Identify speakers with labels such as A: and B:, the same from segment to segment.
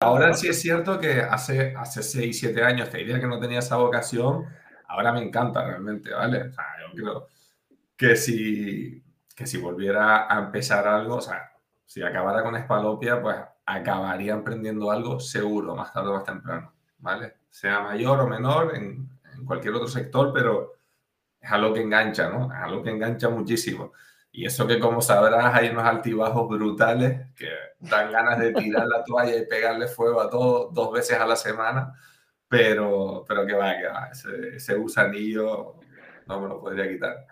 A: Ahora sí es cierto que hace, hace 6, 7 años te diría que no tenía esa vocación, ahora me encanta realmente, ¿vale? O sea, yo creo que si, que si volviera a empezar algo, o sea, si acabara con Espalopia, pues acabaría emprendiendo algo seguro, más tarde o más temprano, ¿vale? Sea mayor o menor en, en cualquier otro sector, pero es algo que engancha, ¿no? Es algo que engancha muchísimo. Y eso que como sabrás hay unos altibajos brutales que dan ganas de tirar la toalla y pegarle fuego a todo dos veces a la semana, pero, pero que va, que va, ese, ese gusanillo no me lo podría quitar.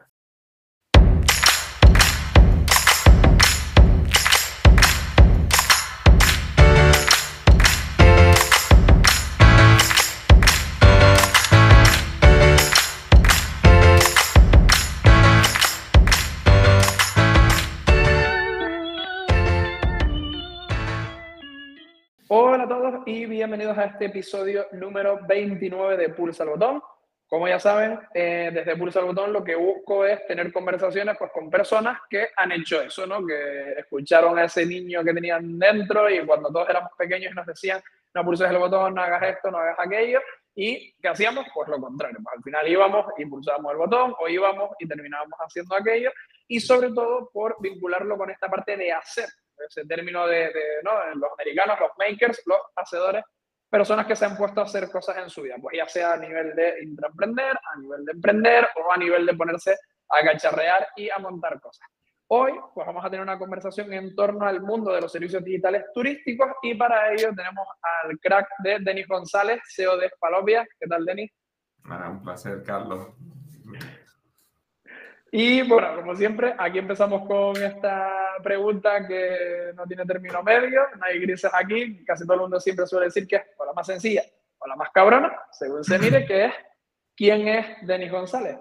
B: Y bienvenidos a este episodio número 29 de Pulsa al Botón. Como ya saben, eh, desde Pulsa al Botón lo que busco es tener conversaciones pues, con personas que han hecho eso, ¿no? que escucharon a ese niño que tenían dentro y cuando todos éramos pequeños nos decían, no pulses el botón, no hagas esto, no hagas aquello. ¿Y qué hacíamos? Pues lo contrario. Pues, al final íbamos y pulsábamos el botón o íbamos y terminábamos haciendo aquello. Y sobre todo por vincularlo con esta parte de hacer ese término de, los americanos, los makers, los hacedores, personas que se han puesto a hacer cosas en su vida, pues ya sea a nivel de intraemprender, a nivel de emprender o a nivel de ponerse a cacharrear y a montar cosas. Hoy pues vamos a tener una conversación en torno al mundo de los servicios digitales turísticos y para ello tenemos al crack de Denis González, CEO de Spalopia. ¿Qué tal, Denis?
A: un placer, Carlos.
B: Y bueno, como siempre, aquí empezamos con esta pregunta que no tiene término medio, no hay grises aquí, casi todo el mundo siempre suele decir que es o la más sencilla o la más cabrona, según se mire, que es ¿quién es Denis González?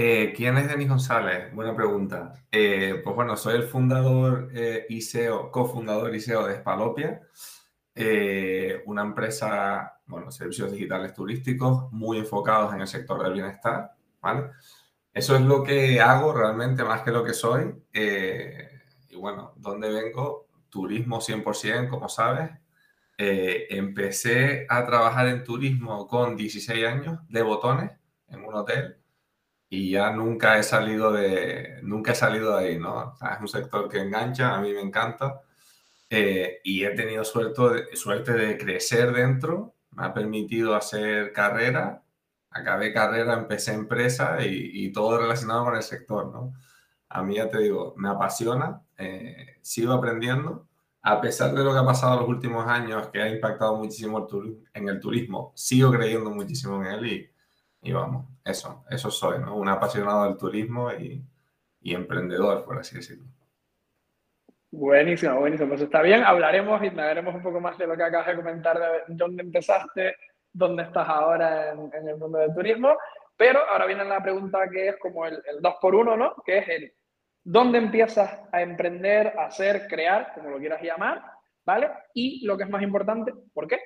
A: Eh, ¿Quién es Denis González? Buena pregunta. Eh, pues bueno, soy el fundador eh, y CEO, cofundador y CEO de Spalopia, una empresa, bueno, servicios digitales turísticos muy enfocados en el sector del bienestar, ¿vale? Eso es lo que hago realmente más que lo que soy. Eh, y bueno, ¿dónde vengo? Turismo 100%, como sabes. Eh, empecé a trabajar en turismo con 16 años de botones en un hotel y ya nunca he salido de, nunca he salido de ahí, ¿no? es un sector que engancha, a mí me encanta eh, y he tenido suerte, suerte de crecer dentro, me ha permitido hacer carrera acabé carrera, empecé empresa y, todo relacionado con el sector, ¿no? A mí ya te digo, me apasiona, eh, sigo aprendiendo, a pesar de lo que ha pasado en los últimos años, que ha impactado muchísimo el en el turismo, sigo creyendo muchísimo en él y, y, vamos, eso, eso soy, ¿no? Un apasionado del turismo y, y emprendedor, por así decirlo.
B: Buenísimo, buenísimo. Pues está bien, hablaremos y hablaremos un poco más de lo que acabas de comentar, de dónde empezaste, dónde estás ahora en, el mundo del turismo. Pero ahora viene la pregunta que es como el, el 2 por 1 ¿no? Que es el dónde empiezas a emprender, hacer, crear, como lo quieras llamar, ¿vale? Y lo que es más importante, ¿por qué?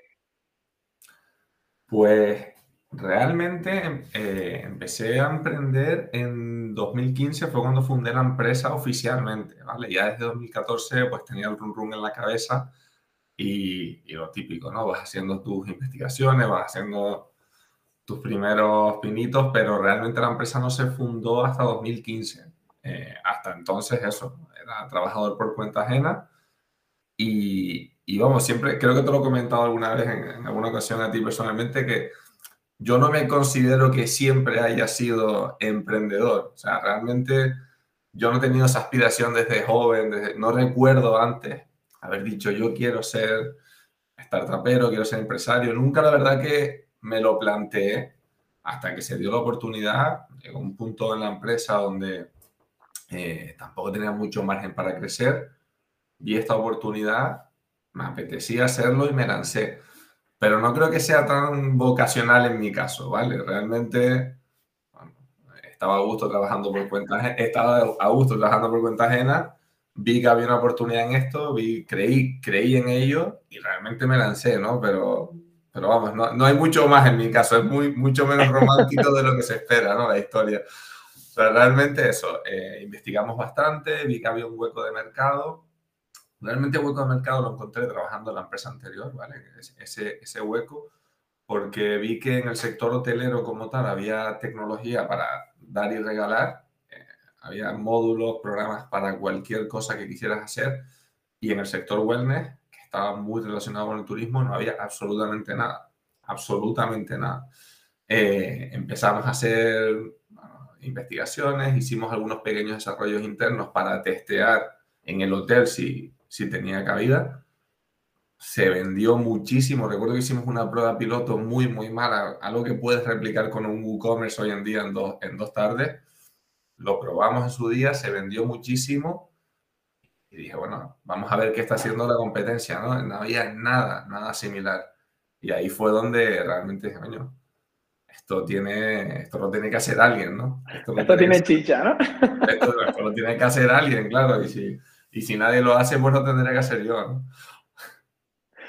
A: Pues realmente eh, empecé a emprender en 2015, fue cuando fundé la empresa oficialmente, ¿vale? Ya desde 2014 pues tenía el run run en la cabeza y, lo típico, ¿no? Vas haciendo tus investigaciones, vas haciendo tus primeros pinitos, pero realmente la empresa no se fundó hasta 2015. Eh, hasta entonces eso, era trabajador por cuenta ajena y, y, vamos, siempre, creo que te lo he comentado alguna vez en, en, alguna ocasión a ti personalmente, que yo no me considero que siempre haya sido emprendedor. O sea, realmente yo no he tenido esa aspiración desde joven, desde, no recuerdo antes haber dicho yo quiero ser startupero, quiero ser empresario. Nunca la verdad que me lo planteé hasta que se dio la oportunidad. Llegó un punto en la empresa donde eh, tampoco tenía mucho margen para crecer. Vi esta oportunidad, me apetecía hacerlo y me lancé. Pero no creo que sea tan vocacional en mi caso, ¿vale? Realmente estaba a gusto trabajando por cuenta estaba a gusto trabajando por cuenta ajena vi que había una oportunidad en esto, vi, creí, creí en ello y realmente me lancé, ¿no? Pero, pero vamos, no, no hay mucho más en mi caso, es muy, mucho menos romántico de lo que se espera, ¿no? La historia. Pero realmente eso, eh, investigamos bastante, vi que había un hueco de mercado, Realmente hueco de mercado lo encontré trabajando en la empresa anterior, ¿vale? Ese, ese hueco, porque vi que en el sector hotelero como tal había tecnología para dar y regalar, había módulos, programas para cualquier cosa que quisieras hacer, y en el sector wellness, que estaba muy relacionado con el turismo, no había absolutamente nada, absolutamente nada. Eh, empezamos a hacer investigaciones, hicimos algunos pequeños desarrollos internos para testear en el hotel si, si tenía cabida. Se vendió muchísimo. Recuerdo que hicimos una prueba piloto muy, muy mala, algo que puedes replicar con un WooCommerce hoy en día en dos, en dos tardes. Lo probamos en su día, se vendió muchísimo. Y dije, bueno, vamos a ver qué está haciendo la competencia, ¿no? No había nada, nada similar. Y ahí fue donde realmente dije, coño, esto tiene, esto lo tiene que hacer alguien, ¿no?
B: Esto, tiene chicha, ¿no?
A: Esto, esto, lo tiene que hacer alguien, claro. Y si, y si nadie lo hace, pues lo tendré que hacer yo, ¿no?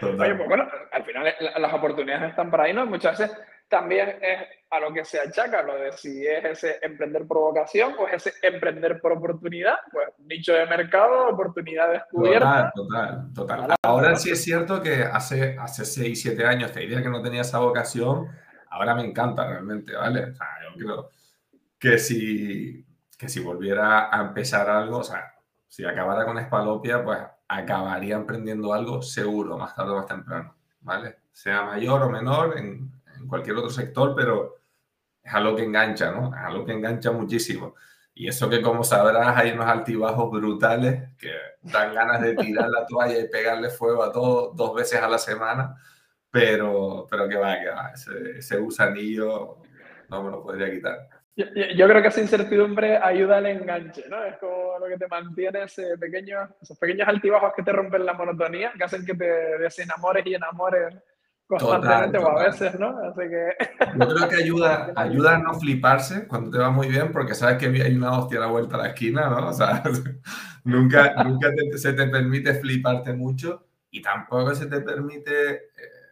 B: Oye, pues bueno, al final las oportunidades están por ahí, ¿no? Muchas veces también es a lo que se achaca, lo de si es ese emprender por vocación o es ese emprender por oportunidad, pues nicho de mercado, oportunidad descubierta.
A: Total, total, total. Ahora sí es cierto que hace, hace 6, 7 años te diría que no tenía esa vocación, ahora me encanta realmente, ¿vale? O sea, yo creo que si, que si volviera a empezar algo, o sea, si acabara con Espalopia, pues acabaría emprendiendo algo seguro, más tarde o más temprano, ¿vale? Sea mayor o menor en, cualquier otro sector, pero es algo que engancha, ¿no? Es algo que engancha muchísimo. Y eso que, como sabrás, hay unos altibajos brutales que dan ganas de tirar la toalla y pegarle fuego a todo dos veces a la semana, pero, pero que va, que va, ese, ese gusanillo no me lo podría quitar.
B: Yo, creo que esa incertidumbre ayuda al enganche, ¿no? Es como lo que te mantiene ese pequeño, esos pequeños altibajos que te rompen la monotonía, que hacen que te desenamores y enamores constantemente o a veces, ¿no? Así que...
A: Yo creo que ayuda, ayuda a no fliparse cuando te va muy bien, porque sabes que hay una hostia a la vuelta a la esquina, ¿no? O sea, nunca, nunca se te permite fliparte mucho y tampoco se te permite eh,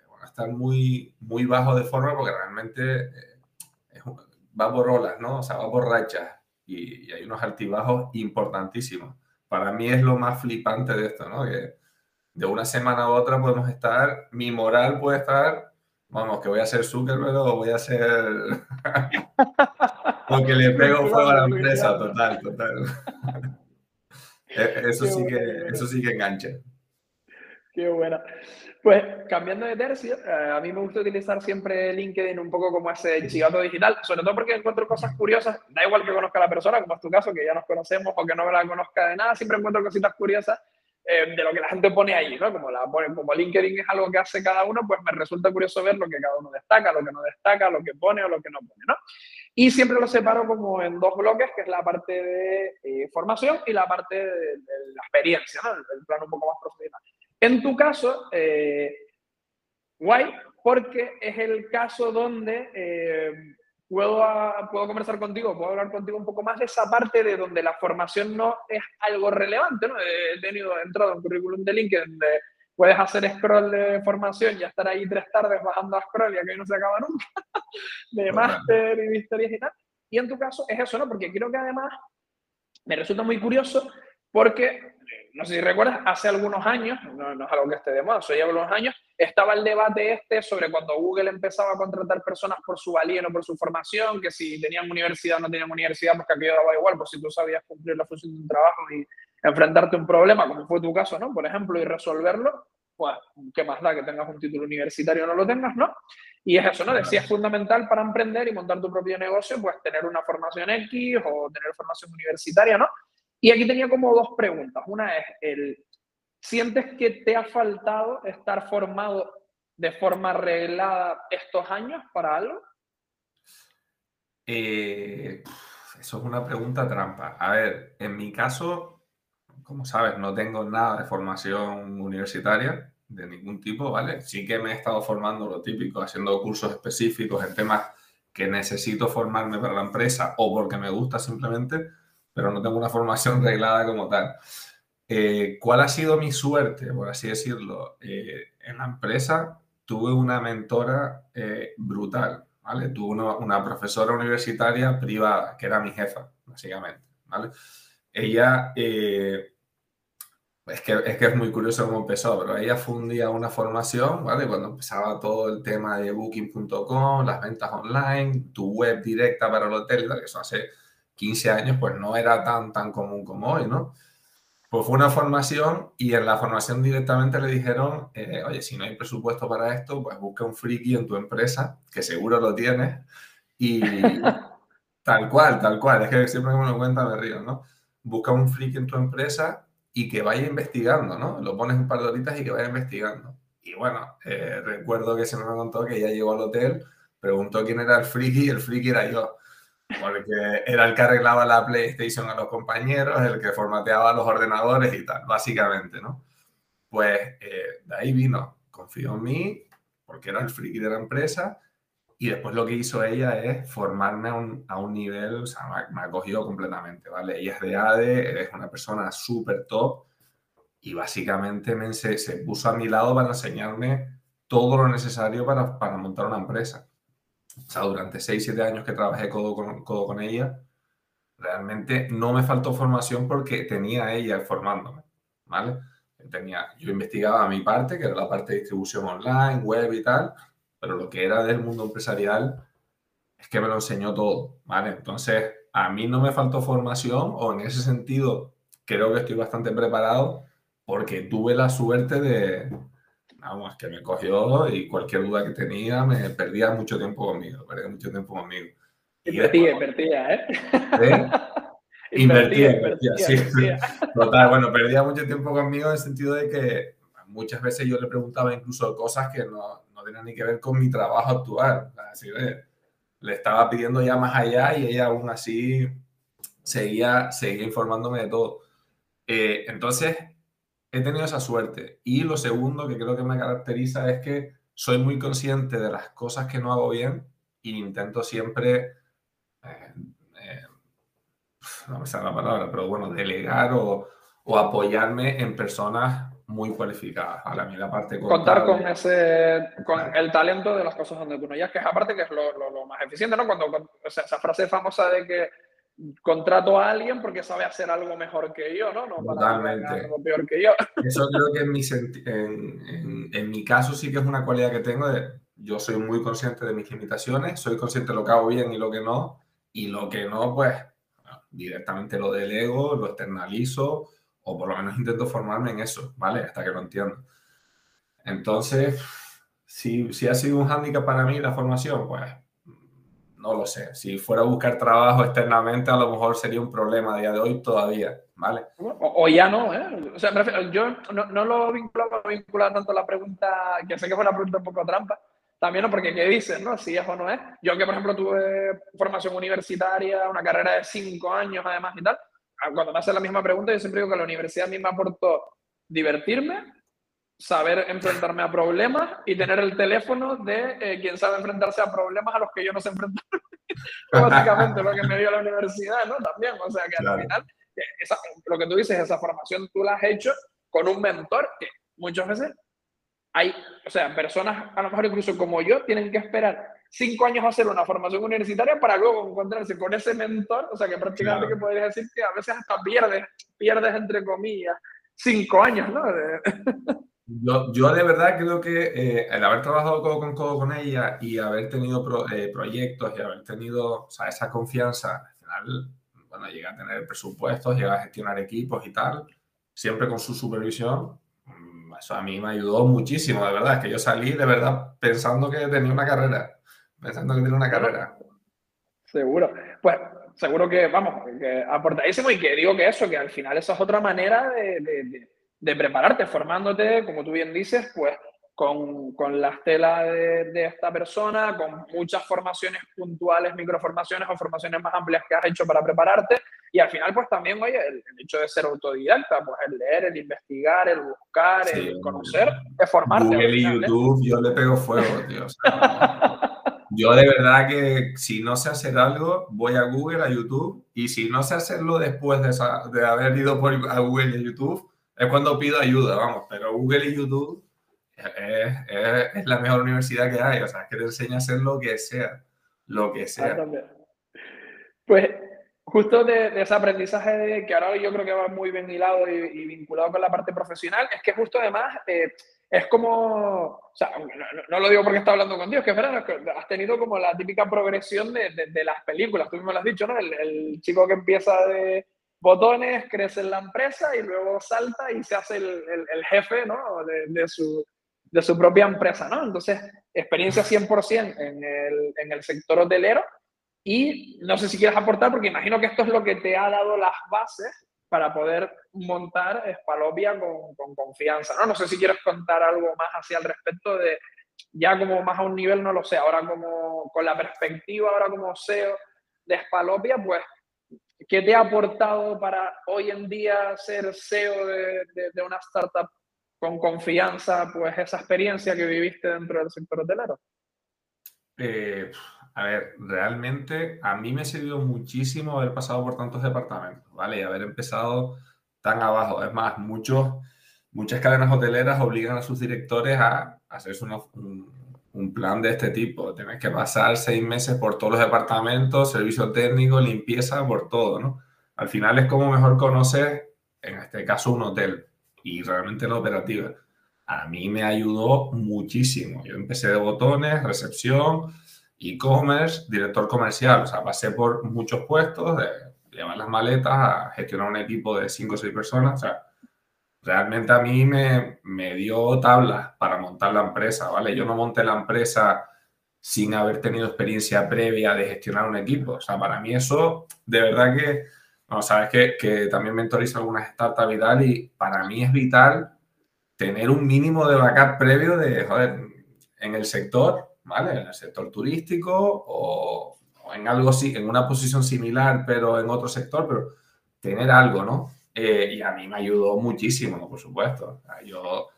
A: bueno, estar muy, muy bajo de forma, porque realmente... Eh, es va por olas, ¿no? O sea, va por rachas y, hay unos altibajos importantísimos. Para mí es lo más flipante de esto, ¿no? Que de una semana a otra podemos estar, mi moral puede estar, vamos, que voy a ser Zuckerberg o voy a ser... Porque le pego fuego a la empresa, total, total. Eso sí que, eso sí que engancha.
B: Qué buena. Pues cambiando de tercio, eh, a mí me gusta utilizar siempre LinkedIn un poco como ese chivato digital, sobre todo porque encuentro cosas curiosas, da igual que conozca a la persona, como es tu caso, que ya nos conocemos o que no la conozca de nada, siempre encuentro cositas curiosas eh, de lo que la gente pone ahí, ¿no? Como, la, como LinkedIn es algo que hace cada uno, pues me resulta curioso ver lo que cada uno destaca, lo que no destaca, lo que pone o lo que no pone, ¿no? Y siempre lo separo como en dos bloques, que es la parte de eh, formación y la parte de, de la experiencia, ¿no? El, el plano un poco más profesional. En tu caso, eh, guay, porque es el caso donde eh, puedo, puedo conversar contigo, puedo hablar contigo un poco más de esa parte de donde la formación no es algo relevante. ¿no? He tenido entrado en currículum de LinkedIn donde puedes hacer scroll de formación y estar ahí tres tardes bajando a scroll y aquí no se acaba nunca, de máster y de historias y tal. Y en tu caso es eso, ¿no? Porque creo que además me resulta muy curioso porque no sé si recuerdas, hace algunos años, no, es algo que esté de moda, hace ya algunos años, estaba el debate este sobre cuando Google empezaba a contratar personas por su valía o por su formación, que si tenían universidad o no tenían universidad, pues que aquello daba igual, pues si tú sabías cumplir la función de un trabajo y enfrentarte a un problema, como fue tu caso, ¿no? Por ejemplo, y resolverlo, pues, ¿qué más da que tengas un título universitario o no lo tengas, ¿no? Y es eso, ¿no? Decía, es fundamental para emprender y montar tu propio negocio, pues tener una formación X o tener formación universitaria, ¿no? Y aquí tenía como dos preguntas. Una es, ¿sientes que te ha faltado estar formado de forma reglada estos años para algo?
A: Eh, eso es una pregunta trampa. A ver, en mi caso, como sabes, no tengo nada de formación universitaria de ningún tipo, ¿vale? Sí que me he estado formando lo típico, haciendo cursos específicos en temas que necesito formarme para la empresa o porque me gusta simplemente, pero no tengo una formación reglada como tal. Eh, ¿Cuál ha sido mi suerte, por así decirlo? Eh, en la empresa tuve una mentora eh, brutal, ¿vale? Tuve una, profesora universitaria privada, que era mi jefa, básicamente, ¿vale? Ella, ella es que, es que es muy curioso cómo empezó, pero ella fundía una formación, ¿vale? Cuando empezaba todo el tema de booking.com, las ventas online, tu web directa para el hotel, que eso hace 15 años, pues no era tan, tan común como hoy, ¿no? Pues fue una formación y en la formación directamente le dijeron, eh, oye, si no hay presupuesto para esto, pues busca un friki en tu empresa, que seguro lo tienes, y tal cual, tal cual, es que siempre que me lo cuenta me río, ¿no? Busca un friki en tu empresa y que vaya investigando, ¿no? Lo pones un par de horitas y que vaya investigando. Y bueno, eh, recuerdo que se me contó que ella llegó al hotel, preguntó quién era el friki y el friki era yo. Porque era el que arreglaba la PlayStation a los compañeros, el que formateaba los ordenadores y tal, básicamente, ¿no? Pues eh, de ahí vino, confió en mí, porque era el friki de la empresa, y después lo que hizo ella es formarme a un, a un nivel, o sea, me, ha cogido completamente, ¿vale? Ella es de ADE, es una persona súper top y básicamente me, se, se, puso a mi lado para enseñarme todo lo necesario para, para montar una empresa. O sea, durante 6, 7 años que trabajé codo con, codo con ella, realmente no me faltó formación porque tenía ella formándome, ¿vale? Tenía, yo investigaba mi parte, que era la parte de distribución online, web y tal, pero lo que era del mundo empresarial es que me lo enseñó todo, ¿vale? Entonces, a mí no me faltó formación o en ese sentido creo que estoy bastante preparado porque tuve la suerte de, vamos, que me cogió y cualquier duda que tenía me perdía mucho tiempo conmigo, perdía mucho tiempo conmigo.
B: Invertía, invertía, ¿eh?
A: ¿Eh? Invertía, invertía, sí. Total, bueno, perdía mucho tiempo conmigo en el sentido de que muchas veces yo le preguntaba incluso cosas que no, no tenía ni que ver con mi trabajo actual. Así de, le estaba pidiendo ya más allá y ella aún así seguía, seguía informándome de todo. Eh, entonces, he tenido esa suerte. Y lo segundo que creo que me caracteriza es que soy muy consciente de las cosas que no hago bien e intento siempre, eh, eh, no me sale la palabra, pero bueno, delegar o, o apoyarme en personas muy cualificadas. A mí la parte
B: Contar con ese, con el talento de las cosas donde tú no ya que es aparte que es lo, lo, más eficiente, ¿no? Cuando, o sea, esa frase famosa de que contrato a alguien porque sabe hacer algo mejor que yo, ¿no? no
A: Totalmente.
B: algo peor que yo.
A: Eso creo que en mi, en, en, en, mi caso sí que es una cualidad que tengo de, yo soy muy consciente de mis limitaciones, soy consciente de lo que hago bien y lo que no, y lo que no, pues directamente lo delego, lo externalizo o por lo menos intento formarme en eso, ¿vale? Hasta que lo entiendo. Entonces, si, si ha sido un hándicap para mí la formación, pues no lo sé. Si fuera a buscar trabajo externamente, a lo mejor sería un problema a día de hoy todavía, ¿vale?
B: O, ya no, ¿eh? O sea, yo no, no lo vinculaba, vinculaba tanto a la pregunta, que sé que fue una pregunta un poco trampa, también, ¿no? Porque ¿qué dicen, no? Si es o no es. Yo que, por ejemplo, tuve formación universitaria, una carrera de cinco años además y tal, cuando me hacen la misma pregunta, yo siempre digo que la universidad a mí me aportó divertirme, saber enfrentarme a problemas y tener el teléfono de eh, quien sabe enfrentarse a problemas a los que yo no sé enfrentar. Básicamente lo que me dio la universidad, ¿no? También, o sea que al final, eh, esa, lo que tú dices, esa formación tú la has hecho con un mentor que muchas veces hay, o sea, personas a lo mejor incluso como yo tienen que esperar cinco años hacer una formación universitaria para luego encontrarse con ese mentor, o sea que prácticamente que podría decir que a veces hasta pierdes, pierdes entre comillas, cinco años, ¿no?
A: Yo, yo de verdad creo que eh, el haber trabajado codo con codo con ella y haber tenido eh, proyectos y haber tenido o sea, esa confianza, al final, bueno, llega a tener presupuestos, llega a gestionar equipos y tal, siempre con su supervisión, mm, eso a mí me ayudó muchísimo, de verdad, es que yo salí de verdad pensando que tenía una carrera pensando que tiene una carrera.
B: Seguro. Pues seguro que, vamos, que aportadísimo y que digo que eso, que al final esa es otra manera de, de, de prepararte, formándote, como tú bien dices, pues con, con la estela de, de, esta persona, con muchas formaciones puntuales, microformaciones o formaciones más amplias que has hecho para prepararte. Y al final, pues también, oye, el, el hecho de ser autodidacta, pues el leer, el investigar, el buscar, sí, el conocer, es formarte.
A: Google y ¿eh? YouTube, yo le pego fuego, tío. O sea, Yo de verdad que si no sé hacer algo, voy a Google, a YouTube, y si no sé hacerlo después de, esa, de haber ido por, a Google y a YouTube, es cuando pido ayuda, vamos, pero Google y YouTube es, es, es la mejor universidad que hay, o sea, que te enseña a hacer lo que sea, lo que sea.
B: Pues justo de, ese aprendizaje de, que ahora yo creo que va muy bien hilado y, vinculado con la parte profesional, es que justo además eh, es como, o sea, no, lo digo porque está hablando contigo, es que es verdad, que has tenido como la típica progresión de, de, las películas, tú mismo lo has dicho, ¿no? El, el, chico que empieza de botones, crece en la empresa y luego salta y se hace el, el, jefe, ¿no? De, su, de su propia empresa, ¿no? Entonces, experiencia 100% en el, en el sector hotelero y no sé si quieres aportar, porque imagino que esto es lo que te ha dado las bases para poder montar Spalopia con, con confianza, ¿no? No sé si quieres contar algo más hacia el respecto de, ya como más a un nivel, no lo sé, ahora como con la perspectiva, ahora como CEO de Spalopia, pues, ¿qué te ha aportado para hoy en día ser CEO de, de una startup con confianza, pues esa experiencia que viviste dentro del sector hotelero?
A: Eh, a ver, realmente a mí me ha servido muchísimo haber pasado por tantos departamentos, ¿vale? Y haber empezado tan abajo. Es más, muchos, muchas cadenas hoteleras obligan a sus directores a hacerse un, un, plan de este tipo. Tienes que pasar seis meses por todos los departamentos, servicio técnico, limpieza, por todo, ¿no? Al final es como mejor conocer, en este caso, un hotel y realmente la operativa. A mí me ayudó muchísimo. Yo empecé de botones, recepción, e-commerce, director comercial. O sea, pasé por muchos puestos de llevar las maletas a gestionar un equipo de 5 o 6 personas. O sea, realmente a mí me, me dio tablas para montar la empresa, ¿vale? Yo no monté la empresa sin haber tenido experiencia previa de gestionar un equipo. O sea, para mí eso, de verdad que no, sabes que, que también mentorizo algunas startups y tal, y para mí es vital tener un mínimo de backup previo de, joder, en el sector, ¿vale? En el sector turístico o, en algo así, en una posición similar, pero en otro sector, pero tener algo, ¿no? Eh, y a mí me ayudó muchísimo, por supuesto. Yo,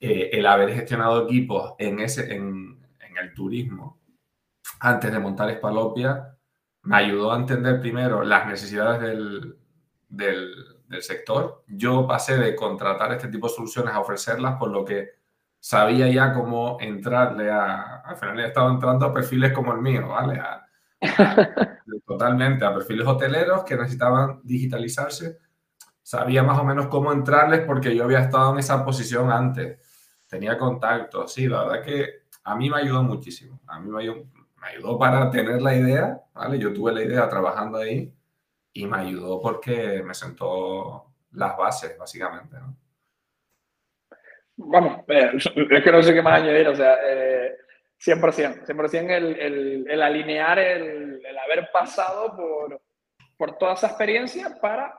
A: eh, el haber gestionado equipos en, ese, en, en el turismo antes de montar Espalopia, me ayudó a entender primero las necesidades del, del, sector. Yo pasé de contratar este tipo de soluciones a ofrecerlas, por lo que sabía ya cómo entrarle a... Al final he estado entrando a perfiles como el mío, ¿vale? totalmente, a perfiles hoteleros que necesitaban digitalizarse. Sabía más o menos cómo entrarles porque yo había estado en esa posición antes. Tenía contacto, sí, la verdad que a mí me ayudó muchísimo. A mí me ayudó, me ayudó para tener la idea, ¿vale? Yo tuve la idea trabajando ahí y me ayudó porque me sentó las bases, básicamente, ¿no?
B: Vamos, eh, es que no sé qué más añadir, o sea, eh, 100%, 100% el, el, el alinear, el, el, haber pasado por, por toda esa experiencia para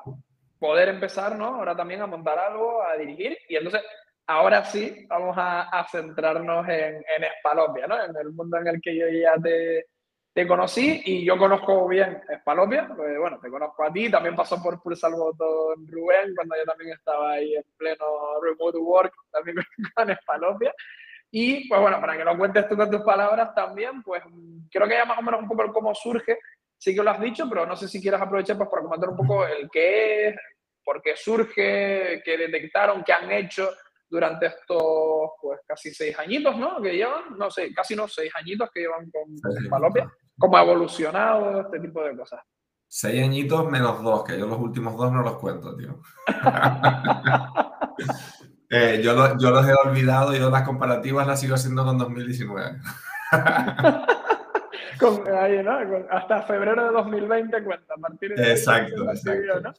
B: poder empezar, ¿no? Ahora también a montar algo, a dirigir, y entonces ahora sí vamos a, centrarnos en, en Espalopia, ¿no? En el mundo en el que yo ya te, te conocí y yo conozco bien Espalopia, pues, bueno, te conozco a ti, también pasó por Pulsar Botón Rubén, cuando yo también estaba ahí en pleno remote work, también con Espalopia. Y pues bueno, para que lo cuentes tú con tus palabras también, pues creo que ya más o menos un poco cómo surge, sí que lo has dicho, pero no sé si quieres aprovechar pues para comentar un poco el qué es, por qué surge, qué detectaron, qué han hecho, durante estos pues casi seis añitos, ¿no? Que llevan, no sé, casi no seis añitos que llevan con, Palopia, cómo ha evolucionado este tipo de cosas.
A: Seis añitos menos dos, que yo los últimos dos no los cuento, tío. eh, yo, yo, los he olvidado, yo las comparativas las sigo haciendo con 2019.
B: con, ahí, ¿no? hasta febrero de 2020 cuenta, a partir
A: de Exacto, exacto. ¿no?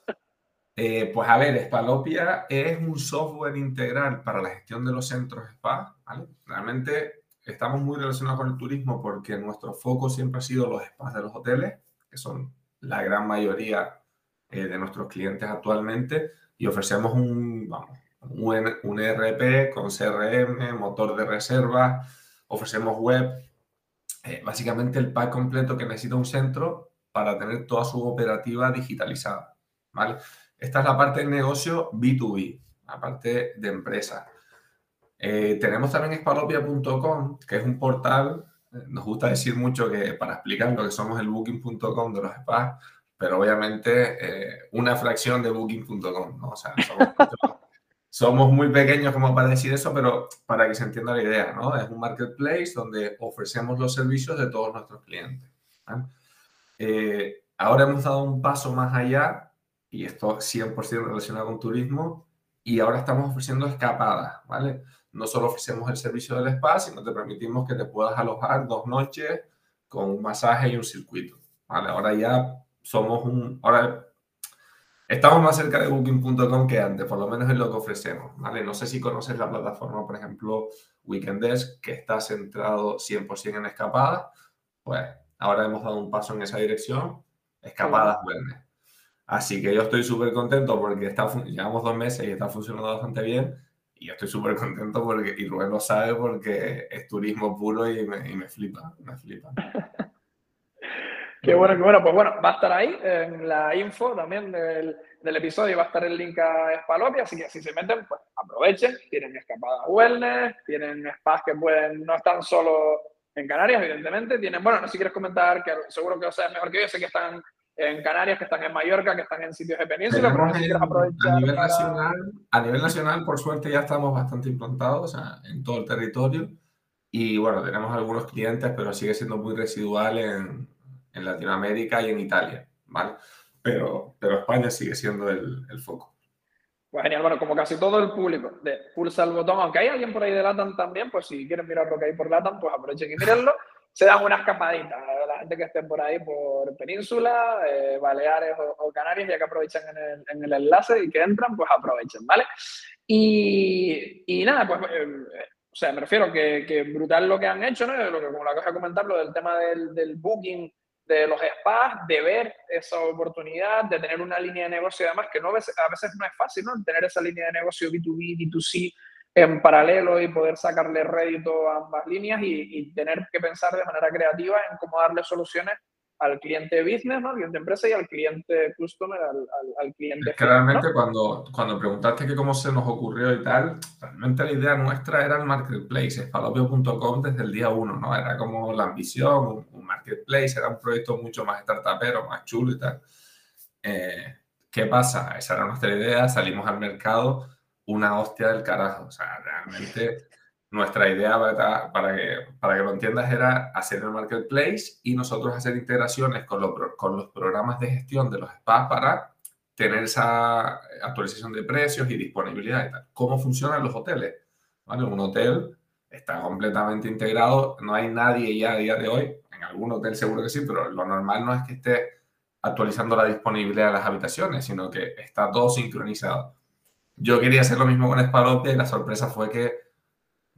A: Eh, pues a ver, Spalopia es un software integral para la gestión de los centros spa. ¿vale? Realmente estamos muy relacionados con el turismo porque nuestro foco siempre ha sido los spas de los hoteles, que son la gran mayoría eh, de nuestros clientes actualmente, y ofrecemos un, vamos, un, un ERP con CRM, motor de reserva, ofrecemos web, eh, básicamente el pack completo que necesita un centro para tener toda su operativa digitalizada. ¿vale? Esta es la parte de negocio B2B, la parte de empresa. Eh, tenemos también espalopia.com, que es un portal, eh, nos gusta decir mucho que para explicar lo que somos el booking.com de los spas, pero obviamente eh, una fracción de booking.com, ¿no? O sea, muy pequeños como para decir eso, pero para que se entienda la idea, ¿no? Es un marketplace donde ofrecemos los servicios de todos nuestros clientes. ahora hemos dado un paso más allá, y esto 100% relacionado con turismo, y ahora estamos ofreciendo escapadas, ¿vale? No solo ofrecemos el servicio del spa, sino te permitimos que te puedas alojar dos noches con un masaje y un circuito, ¿vale? Ahora ya somos un... Ahora estamos más cerca de booking.com que antes, por lo menos es lo que ofrecemos, ¿vale? No sé si conoces la plataforma, por ejemplo, Weekendesk, que está centrado 100% en escapadas, pues ahora hemos dado un paso en esa dirección, escapadas wellness. Así que yo estoy súper contento porque está, llevamos dos meses y está funcionando bastante bien. Y yo estoy súper contento porque, y Rubén lo sabe porque es turismo puro y me, y me flipa, me flipa.
B: Qué bueno, qué bueno. Pues bueno, va a estar ahí en la info también del, del episodio, va a estar el link a Spalopia, así que si se meten, pues aprovechen. Tienen escapadas wellness, tienen spas que pueden, no están solo en Canarias, evidentemente. Tienen, bueno, no sé si quieres comentar, que seguro que lo sabes mejor que yo, sé que están en Canarias, que están en Mallorca, que están en sitios de península.
A: a, nivel nacional, a nivel nacional, por suerte, ya estamos bastante implantados en todo el territorio. Y bueno, tenemos algunos clientes, pero sigue siendo muy residual en, en Latinoamérica y en Italia, ¿vale? Pero, pero España sigue siendo el, foco.
B: Pues genial, bueno, como casi todo el público de pulsa el botón, aunque hay alguien por ahí de LATAM también, pues si quieren mirar lo que hay por LATAM, pues aprovechen y mírenlo. Se dan unas escapaditas gente que esté por ahí, por Península, eh, Baleares o, Canarias, ya que aprovechan en el, en el, enlace y que entran, pues aprovechen, ¿vale? Y, y nada, pues, eh, o sea, me refiero que, que, brutal lo que han hecho, ¿no? Como lo que comentar, lo del tema del, del booking de los spas, de ver esa oportunidad, de tener una línea de negocio, además que no, a veces no es fácil, ¿no? Tener esa línea de negocio B2B, B2C, en paralelo y poder sacarle rédito a ambas líneas y, tener que pensar de manera creativa en cómo darle soluciones al cliente business, ¿no? al cliente empresa y al cliente customer, al, al, cliente.
A: Es que realmente cuando, cuando preguntaste que cómo se nos ocurrió y tal, realmente la idea nuestra era el marketplace, espalopio.com desde el día uno, ¿no? Era como la ambición, un, marketplace, era un proyecto mucho más startupero, más chulo y tal. Eh, ¿Qué pasa? Esa era nuestra idea, salimos al mercado una hostia del carajo. O sea, realmente nuestra idea para, que, para que lo entiendas era hacer el marketplace y nosotros hacer integraciones con, con los programas de gestión de los spas para tener esa actualización de precios y disponibilidad y tal. ¿Cómo funcionan los hoteles? ¿Vale? Un hotel está completamente integrado, no hay nadie ya a día de hoy, en algún hotel seguro que sí, pero lo normal no es que esté actualizando la disponibilidad de las habitaciones, sino que está todo sincronizado. Yo quería hacer lo mismo con Spalopia y la sorpresa fue que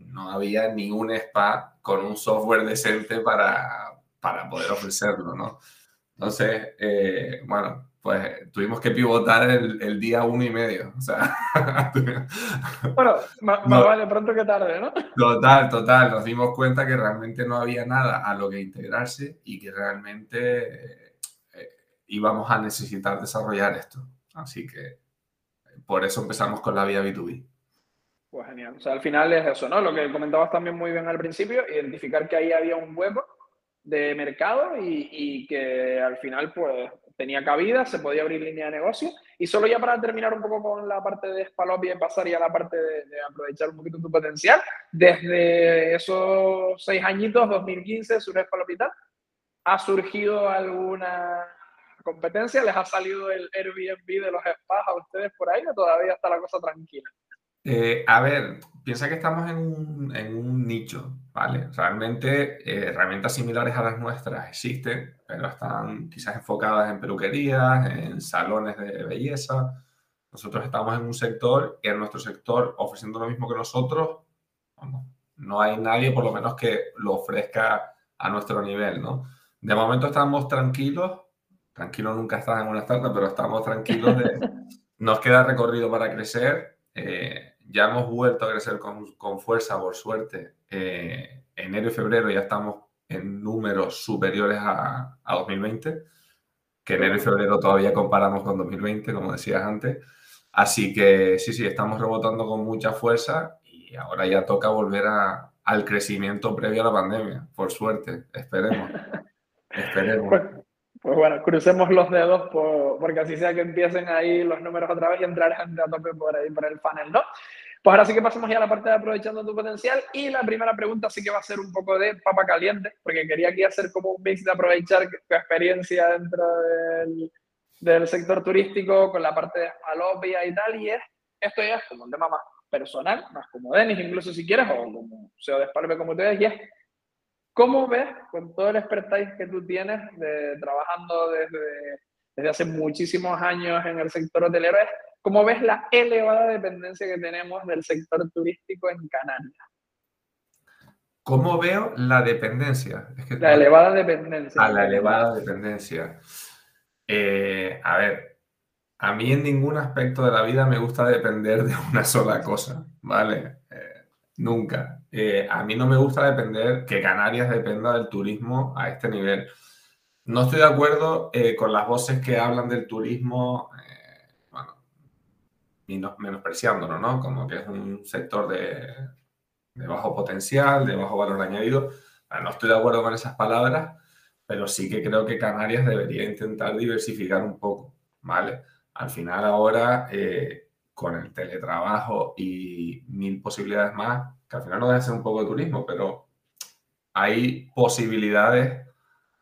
A: no había ni un spa con un software decente para, para poder ofrecerlo, ¿no? Entonces, eh, bueno, pues tuvimos que pivotar el, el, día uno y medio. O sea,
B: bueno, más, vale pronto que tarde, ¿no?
A: Total, total. Nos dimos cuenta que realmente no había nada a lo que integrarse y que realmente eh, íbamos a necesitar desarrollar esto. Así que por eso empezamos con la vía B2B.
B: Pues genial. O sea, al final es eso, ¿no? Lo que comentabas también muy bien al principio, identificar que ahí había un hueco de mercado y, que al final pues tenía cabida, se podía abrir línea de negocio. Y solo ya para terminar un poco con la parte de Spalopia y pasar ya a la parte de, aprovechar un poquito tu potencial, desde esos seis añitos, 2015, sur Spalopital, ¿ha surgido alguna competencia? ¿Les ha salido el Airbnb de los spas a ustedes por ahí o todavía está la cosa tranquila?
A: Eh, a ver, piensa que estamos en un, en un nicho, ¿vale? Realmente eh, herramientas similares a las nuestras existen, pero están quizás enfocadas en peluquerías, en salones de belleza. Nosotros estamos en un sector y en nuestro sector, ofreciendo lo mismo que nosotros, no hay nadie por lo menos que lo ofrezca a nuestro nivel, ¿no? De momento estamos tranquilos tranquilo nunca estás en una startup, pero estamos tranquilos de... Nos queda recorrido para crecer. Eh, ya hemos vuelto a crecer con, con fuerza, por suerte. Eh, enero y febrero ya estamos en números superiores a, a 2020, que enero y febrero todavía comparamos con 2020, como decías antes. Así que sí, sí, estamos rebotando con mucha fuerza y ahora ya toca volver a, al crecimiento previo a la pandemia, por suerte. Esperemos. Esperemos. Pues
B: bueno, crucemos los dedos porque así sea que empiecen ahí los números otra vez y entrar gente a tope por ahí por el panel, ¿no? Pues ahora sí que pasamos ya a la parte de aprovechando tu potencial y la primera pregunta sí que va a ser un poco de papa caliente, porque quería aquí hacer como un mix de aprovechar tu experiencia dentro del, del sector turístico con la parte de Alopia y tal, y es, esto ya es como un tema más personal, más como Denis, incluso si quieres, o como SEO de Sparpe, como tú y es ¿cómo ves con todo el expertise que tú tienes de, trabajando desde, desde hace muchísimos años en el sector hotelero, ¿Cómo ves la elevada dependencia que tenemos del sector turístico en Canarias?
A: ¿Cómo veo la dependencia?
B: la elevada dependencia.
A: A la elevada dependencia. Eh, a ver, a mí en ningún aspecto de la vida me gusta depender de una sola cosa, ¿vale? Eh, nunca. Eh, a mí no me gusta depender que Canarias dependa del turismo a este nivel. No estoy de acuerdo con las voces que hablan del turismo menospreciándolo, ¿no? Como que es un sector de, bajo potencial, de bajo valor añadido. No estoy de acuerdo con esas palabras, pero sí que creo que Canarias debería intentar diversificar un poco, ¿vale? Al final ahora, eh, con el teletrabajo y mil posibilidades más, que al final no debe ser un poco de turismo, pero hay posibilidades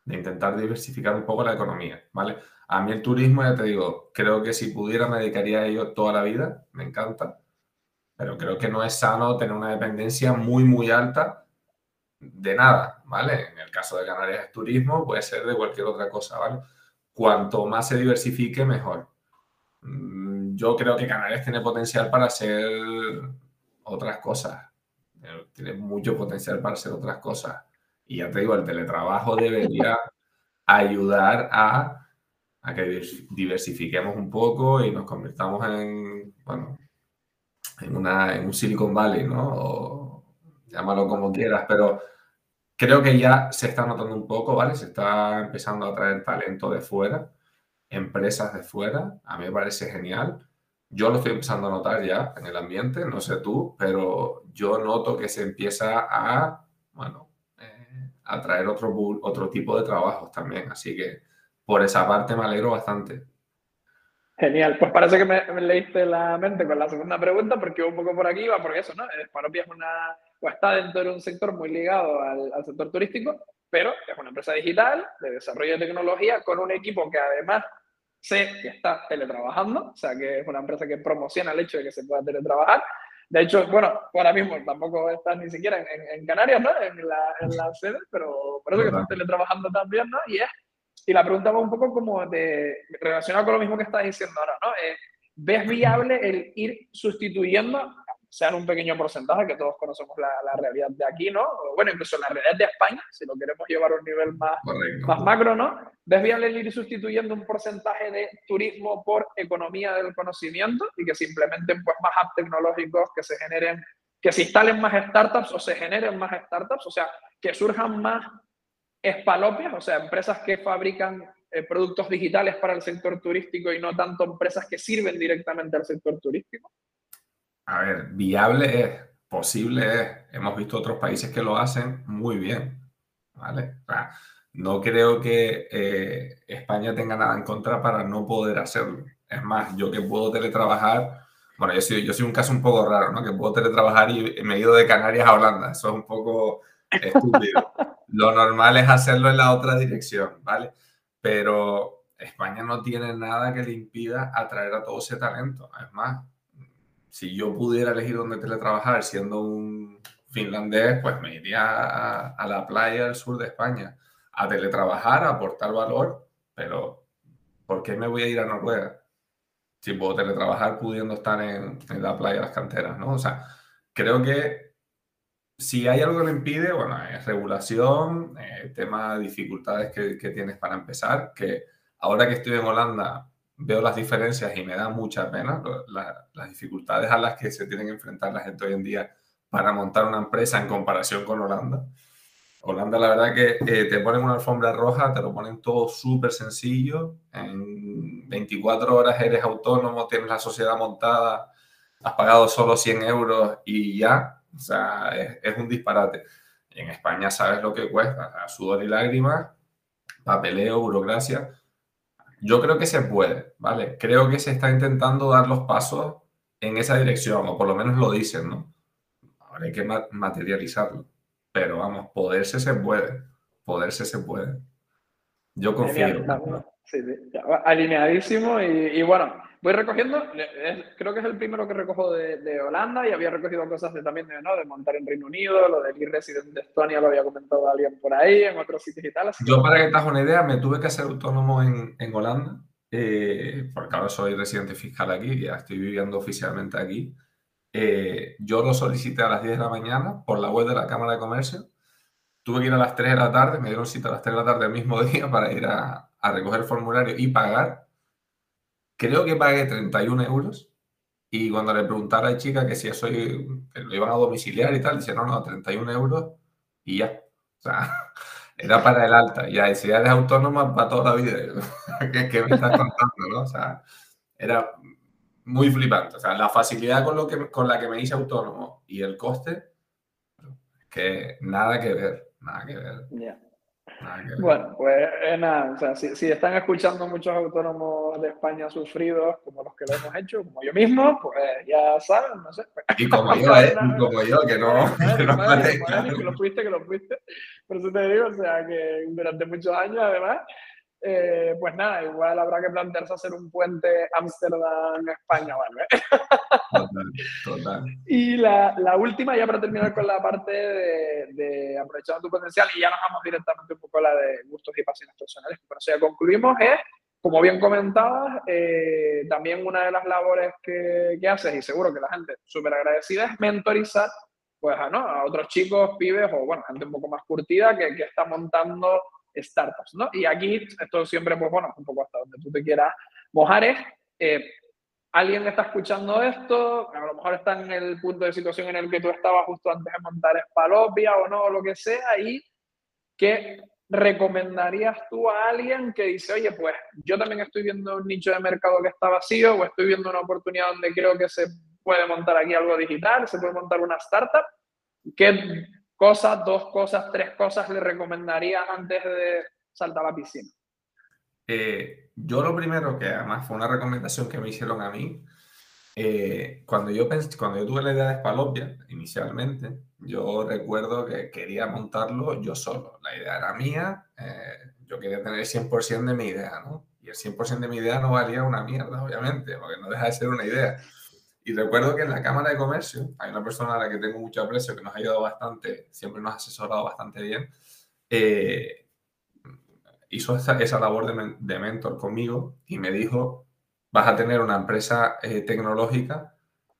A: de intentar diversificar un poco la economía, ¿vale? A mí el turismo, ya te digo, creo que si pudiera me dedicaría a ello toda la vida, me encanta, pero creo que no es sano tener una dependencia muy, muy alta de nada, ¿vale? En el caso de Canarias es turismo, puede ser de cualquier otra cosa, ¿vale? Cuanto más se diversifique, mejor. Mm, yo creo que Canarias tiene potencial para hacer otras cosas. Tiene mucho potencial para hacer otras cosas. Y ya te digo, el teletrabajo debería ayudar a a que diversifiquemos un poco y nos convirtamos en, bueno, en, una, en un Silicon Valley, ¿no? Llámalo como quieras, pero creo que ya se está notando un poco, ¿vale? Se está empezando a traer talento de fuera, empresas de fuera, a mí me parece genial. Yo lo estoy empezando a notar ya en el ambiente, no sé tú, pero yo noto que se empieza a, bueno, eh, a traer otro, otro tipo de trabajos también, así que por esa parte me alegro bastante.
B: Genial, pues parece que me, leíste la mente con la segunda pregunta, porque un poco por aquí va, porque eso, ¿no? Esparopia es una, o está dentro de un sector muy ligado al, al, sector turístico, pero es una empresa digital de desarrollo de tecnología con un equipo que además sé que está teletrabajando, o sea que es una empresa que promociona el hecho de que se pueda teletrabajar. De hecho, bueno, ahora mismo tampoco está ni siquiera en, en, Canarias, ¿no? En la, en la sede, pero por eso que están teletrabajando también, ¿no? Y es y la pregunta va un poco como de, relacionado con lo mismo que estás diciendo ahora, ¿no? Eh, ¿Ves viable el ir sustituyendo, sea en un pequeño porcentaje, que todos conocemos la, la, realidad de aquí, ¿no? bueno, incluso la realidad de España, si lo queremos llevar a un nivel más, más macro, ¿no? ¿Ves viable el ir sustituyendo un porcentaje de turismo por economía del conocimiento y que se implementen pues, más apps tecnológicos, que se generen, que se instalen más startups o se generen más startups, o sea, que surjan más espalopias, o sea, empresas que fabrican eh, productos digitales para el sector turístico y no tanto empresas que sirven directamente al sector turístico?
A: A ver, viable es, posible es. Hemos visto otros países que lo hacen muy bien, ¿vale? no creo que eh, España tenga nada en contra para no poder hacerlo. Es más, yo que puedo teletrabajar, bueno, yo soy, yo soy un caso un poco raro, ¿no? Que puedo teletrabajar y me he ido de Canarias a Holanda. Eso es un poco estúpido. Lo normal es hacerlo en la otra dirección, ¿vale? Pero España no tiene nada que le impida atraer a todo ese talento. Es más, si yo pudiera elegir dónde teletrabajar siendo un finlandés, pues me iría a, la playa del sur de España a teletrabajar, a aportar valor, pero ¿por qué me voy a ir a Noruega? Si puedo teletrabajar pudiendo estar en, en la playa de las canteras, ¿no? O sea, creo que si hay algo que lo impide, bueno, es regulación, eh, tema de dificultades que, que, tienes para empezar, que ahora que estoy en Holanda veo las diferencias y me da mucha pena las dificultades a las que se tienen que enfrentar la gente hoy en día para montar una empresa en comparación con Holanda. Holanda, la verdad que eh, te ponen una alfombra roja, te lo ponen todo súper sencillo, en 24 horas eres autónomo, tienes la sociedad montada, has pagado solo 100 euros y ya, o sea, es, un disparate. En España sabes lo que cuesta, sudor y lágrimas, papeleo, burocracia. Yo creo que se puede, ¿vale? Creo que se está intentando dar los pasos en esa dirección, o por lo menos lo dicen, ¿no? Ahora hay que materializarlo. Pero vamos, poderse se puede. Poderse se puede. Yo confío.
B: Sí, sí. alineadísimo y, bueno, voy recogiendo, creo que es el primero que recojo de, Holanda y había recogido cosas de, también de, ¿no? de montar en Reino Unido, lo del e-resident de Estonia lo había comentado alguien por ahí, en otros sitios y tal.
A: Yo para que te hagas una idea, me tuve que hacer autónomo en, en Holanda, eh, porque ahora soy residente fiscal aquí, ya estoy viviendo oficialmente aquí. Eh, yo lo solicité a las 10 de la mañana por la web de la Cámara de Comercio tuve que ir a las 3 de la tarde, me dieron cita a las 3 de la tarde el mismo día para ir a, recoger el formulario y pagar. Creo que pagué 31 euros. Y cuando le preguntara a la chica que si que lo iban a domiciliar y tal, dice, no, no, 31 euros y ya. O sea, era para el alta. Y la necesidades autónomas para toda la vida. ¿Qué, me estás contando, no? O sea, era muy flipante. O sea, la facilidad con, lo que, con la que me hice autónomo y el coste, que nada que ver. Nada que ver.
B: Bueno, pues eh, nada, o sea, si, si, están escuchando muchos autónomos de España sufridos, como los que lo hemos hecho, como yo mismo, pues ya saben, no sé.
A: Y como yo, ¿eh? como yo, que no. que, no
B: que lo fuiste, que lo fuiste. Por eso te digo, o sea, que durante muchos años, además, eh, pues nada, igual habrá que plantearse hacer un puente Ámsterdam-España, ¿vale? Total, total. Y la, la, última, ya para terminar con la parte de, de aprovechando tu potencial, y ya nos vamos directamente un poco a la de gustos y pasiones personales, pero si ya concluimos, es, como bien comentabas, eh, también una de las labores que, que, haces, y seguro que la gente súper agradecida, es mentorizar pues, a, ¿no? a otros chicos, pibes, o bueno, gente un poco más curtida que, que está montando startups, ¿no? Y aquí, esto siempre, pues bueno, un poco hasta donde tú te quieras mojar es, eh, alguien está escuchando esto, a lo mejor está en el punto de situación en el que tú estabas justo antes de montar Espalopia o no, o lo que sea, y ¿qué recomendarías tú a alguien que dice, oye, pues yo también estoy viendo un nicho de mercado que está vacío o estoy viendo una oportunidad donde creo que se puede montar aquí algo digital, se puede montar una startup? ¿Qué cosas, dos cosas, tres cosas le recomendaría antes de saltar a la piscina?
A: Eh, yo lo primero, que además fue una recomendación que me hicieron a mí, eh, cuando, yo pensé, cuando yo tuve la idea de Spalopia, inicialmente, yo recuerdo que quería montarlo yo solo. La idea era mía, eh, yo quería tener el 100% de mi idea, ¿no? Y el 100% de mi idea no valía una mierda, obviamente, porque no deja de ser una idea. Y recuerdo que en la Cámara de Comercio hay una persona a la que tengo mucho aprecio, que nos ha ayudado bastante, siempre nos ha asesorado bastante bien, eh, hizo esa, esa labor de, mentor conmigo y me dijo, vas a tener una empresa eh, tecnológica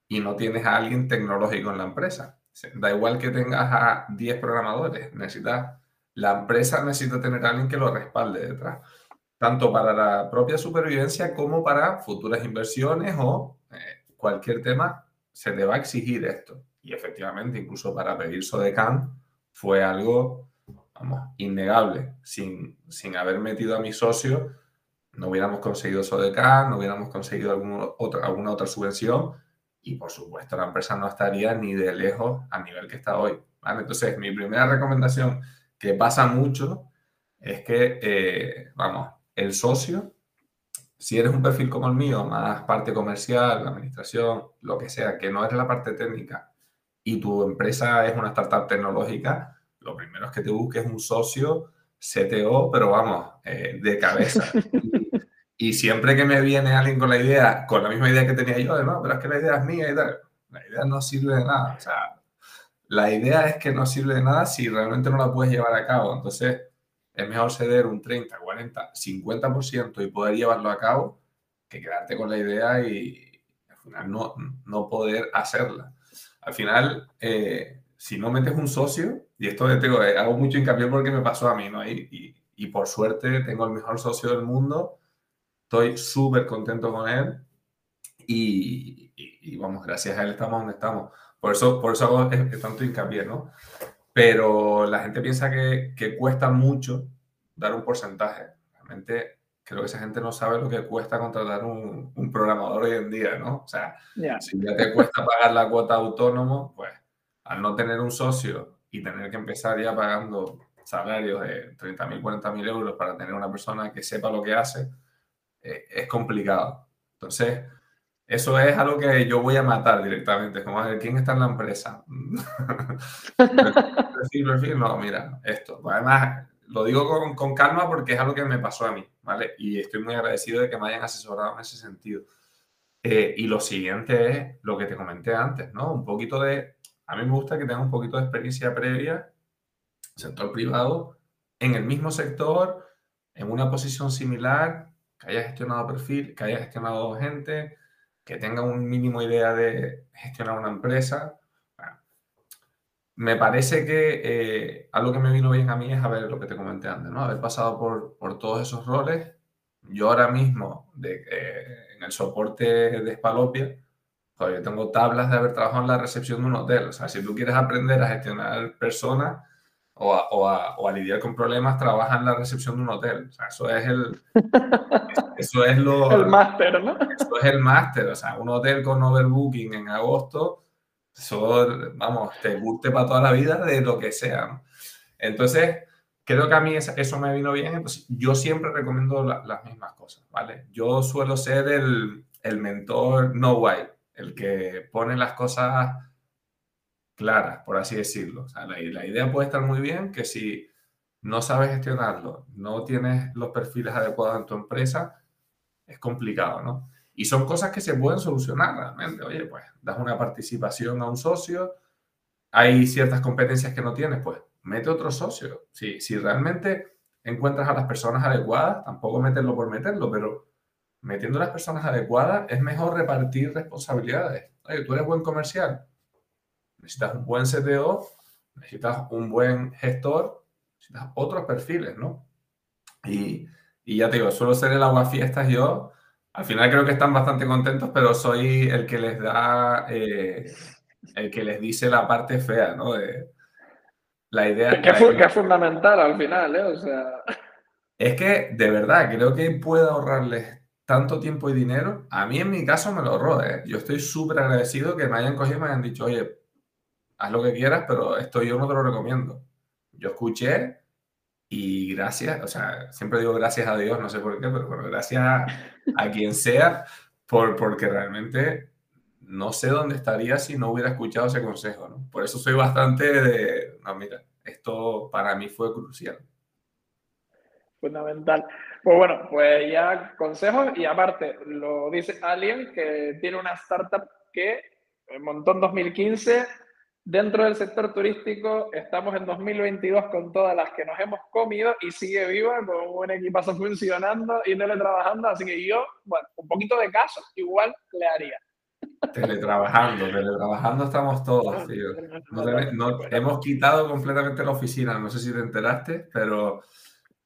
A: y no tienes a alguien tecnológico en la empresa. Da igual que tengas a 10 programadores, necesitas, la empresa necesita tener a alguien que lo respalde detrás, tanto para la propia supervivencia como para futuras inversiones o... Cualquier tema se te va a exigir esto. Y efectivamente, incluso para pedir SODECAN fue algo, vamos, innegable. Sin, sin haber metido a mi socio, no hubiéramos conseguido SODECAN, no hubiéramos conseguido alguna otra subvención y, por supuesto, la empresa no estaría ni de lejos a nivel que está hoy. Entonces, mi primera recomendación, que pasa mucho, es que, eh, vamos, el socio si eres un perfil como el mío, más parte comercial, administración, lo que sea, que no es la parte técnica, y tu empresa es una startup tecnológica, lo primero es que te busques un socio CTO, pero vamos, eh, de cabeza. y, siempre que me viene alguien con la idea, con la misma idea que tenía yo, de no, pero es que la idea es mía y tal, la idea no sirve de nada. O sea, la idea es que no sirve de nada si realmente no la puedes llevar a cabo. Entonces, es mejor ceder un 30, 40, 50% y poder llevarlo a cabo que quedarte con la idea y al final no, no poder hacerla. Al final, eh, si no metes un socio, y esto tengo, eh, hago mucho hincapié porque me pasó a mí, ¿no? Y, y, por suerte tengo el mejor socio del mundo, estoy súper contento con él y, y, vamos, gracias a él estamos donde estamos. Por eso, por eso hago tanto hincapié, ¿no? Pero la gente piensa que, que, cuesta mucho dar un porcentaje. Realmente creo que esa gente no sabe lo que cuesta contratar un, un programador hoy en día, ¿no? O sea, si ya te cuesta pagar la cuota autónomo, pues al no tener un socio y tener que empezar ya pagando salarios de 30.000, 40.000 euros para tener una persona que sepa lo que hace, eh, es complicado. Entonces, eso es algo que yo voy a matar directamente. Como, a ver, ¿quién está en la empresa? perfil, perfil, no, mira, esto. Además, lo digo con, con, calma porque es algo que me pasó a mí, ¿vale? Y estoy muy agradecido de que me hayan asesorado en ese sentido. Eh, y lo siguiente es lo que te comenté antes, ¿no? Un poquito de... A mí me gusta que tenga un poquito de experiencia previa, sector privado, en el mismo sector, en una posición similar, que haya gestionado perfil, que haya gestionado gente, que tenga un mínimo idea de gestionar una empresa. me parece que eh, algo que me vino bien a mí es haber lo que te comenté antes, ¿no? Haber pasado por, por todos esos roles. Yo ahora mismo, de, en el soporte de Spalopia, yo tengo tablas de haber trabajado en la recepción de un hotel. O sea, si tú quieres aprender a gestionar personas, o a, lidiar con problemas, trabaja en la recepción de un hotel. O sea, eso es el. Eso es lo.
B: el máster, ¿no?
A: Eso es el máster. O sea, un hotel con overbooking en agosto, eso, vamos, te guste para toda la vida de lo que sea. Entonces, creo que a mí eso me vino bien. Entonces, yo siempre recomiendo las mismas cosas, ¿vale? Yo suelo ser el, el mentor no white, el que pone las cosas claras, por así decirlo. la, idea puede estar muy bien que si no sabes gestionarlo, no tienes los perfiles adecuados en tu empresa, es complicado, ¿no? Y son cosas que se pueden solucionar realmente. Oye, pues das una participación a un socio, hay ciertas competencias que no tienes, pues mete otro socio. Si, si realmente encuentras a las personas adecuadas, tampoco meterlo por meterlo, pero metiendo a las personas adecuadas es mejor repartir responsabilidades. Oye, tú eres buen comercial, necesitas un buen CTO, necesitas un buen gestor, necesitas otros perfiles, ¿no? Y, y ya te digo, suelo ser el aguafiestas yo. Al final creo que están bastante contentos, pero soy el que les da, eh, el que les dice la parte fea, ¿no? De,
B: la idea... Que, que es fundamental al final, ¿eh? O sea...
A: Es que, de verdad, creo que puede ahorrarles tanto tiempo y dinero. A mí, en mi caso, me lo ahorró, ¿eh? Yo estoy súper agradecido que me hayan cogido y me hayan dicho, oye, haz lo que quieras, pero esto yo no te lo recomiendo. Yo escuché y gracias, o sea, siempre digo gracias a Dios, no sé por qué, pero gracias a, quien sea, por, porque realmente no sé dónde estaría si no hubiera escuchado ese consejo, ¿no? Por eso soy bastante de, no, mira, esto para mí fue crucial.
B: Fundamental. Pues bueno, pues ya consejos y aparte, lo dice alguien que tiene una startup que montó en 2015 Dentro del sector turístico estamos en 2022 con todas las que nos hemos comido y sigue viva con un equipazo funcionando y teletrabajando, así que yo, bueno, un poquito de caso igual le haría.
A: Teletrabajando, teletrabajando estamos todos, tío. hemos quitado completamente la oficina, no sé si te enteraste, pero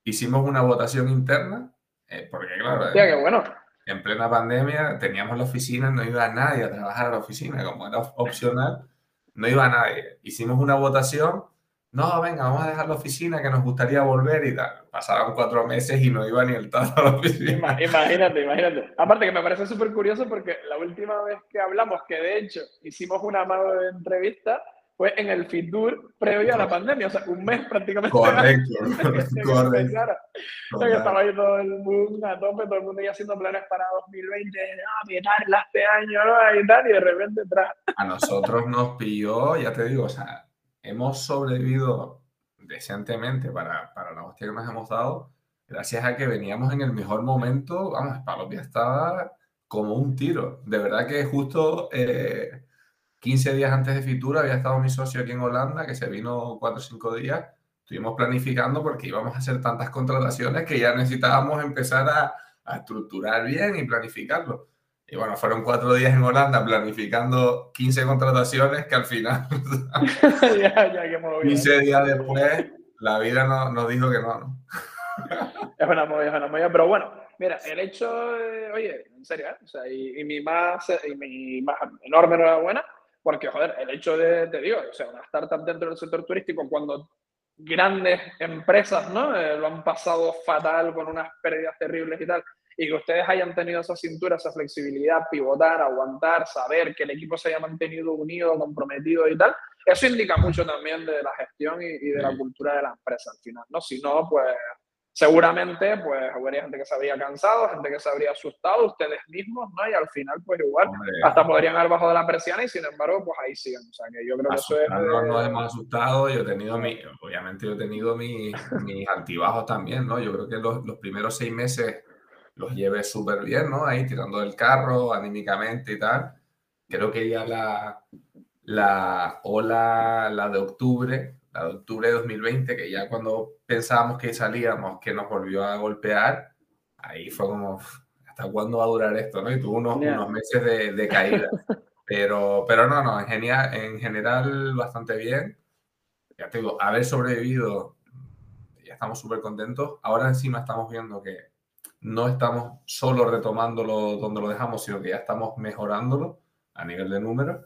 A: hicimos una votación interna, eh, porque claro,
B: bueno.
A: en plena pandemia teníamos la oficina, no iba nadie a trabajar a la oficina, como era opcional no iba nadie. Hicimos una votación, no, venga, vamos a dejar la oficina que nos gustaría volver y tal. Pasaron cuatro meses y no iba ni el tato a la oficina.
B: Imagínate, imagínate. Aparte que me parece súper curioso porque la última vez que hablamos, que de hecho hicimos una de entrevista, fue en el Fitur previo a la pandemia, o sea, un mes prácticamente.
A: Correcto, correcto.
B: O sea, que estaba ahí todo el mundo a tope, todo el mundo ya haciendo planes para 2020, ah, mirarla este año, ¿no? Y tal, y de repente tras.
A: A nosotros nos pilló, ya te digo, o sea, hemos sobrevivido decentemente para, para la hostia que nos hemos dado, gracias a que veníamos en el mejor momento, vamos, Palopia estaba como un tiro. De verdad que justo... Eh, 15 días antes de Fitura había estado mi socio aquí en Holanda, que se vino 4 o 5 días. Estuvimos planificando porque íbamos a hacer tantas contrataciones que ya necesitábamos empezar a, estructurar bien y planificarlo. Y bueno, fueron cuatro días en Holanda planificando 15 contrataciones que al final, ya, ya, 15 días después, la vida nos dijo que no. ¿no?
B: es una movida, es una movida, pero bueno, mira, el hecho, oye, en serio, ¿eh? o sea, y, mi más, y mi más enorme enhorabuena porque, joder, el hecho de, te digo, o sea, una startup dentro del sector turístico, cuando grandes empresas, ¿no? Eh, lo han pasado fatal con unas pérdidas terribles y tal, y que ustedes hayan tenido esa cintura, esa flexibilidad, pivotar, aguantar, saber que el equipo se haya mantenido unido, comprometido y tal, eso indica mucho también de la gestión y, de la cultura de la empresa al final, ¿no? Si no, pues seguramente pues habría gente que se habría cansado, gente que se habría asustado, ustedes mismos, ¿no? Y al final pues igual hasta podrían haber bajado de la presión y sin embargo pues ahí siguen. O sea que yo creo que eso es...
A: No nos hemos asustado, yo he tenido mi, obviamente yo he tenido mis, mis altibajos también, ¿no? Yo creo que los, los primeros seis meses los lleve súper bien, ¿no? Ahí tirando del carro, anímicamente y tal. Creo que ya la, la ola, la de octubre, la de octubre de 2020, que ya cuando pensábamos que salíamos, que nos volvió a golpear, ahí fue como, ¿hasta cuándo va a durar esto? ¿no? Y tuvo unos, unos meses de, de caída. Pero, pero no, no, en, genial, en general bastante bien. Ya te digo, haber sobrevivido, ya estamos súper contentos. Ahora encima estamos viendo que no estamos solo retomándolo donde lo dejamos, sino que ya estamos mejorándolo a nivel de números.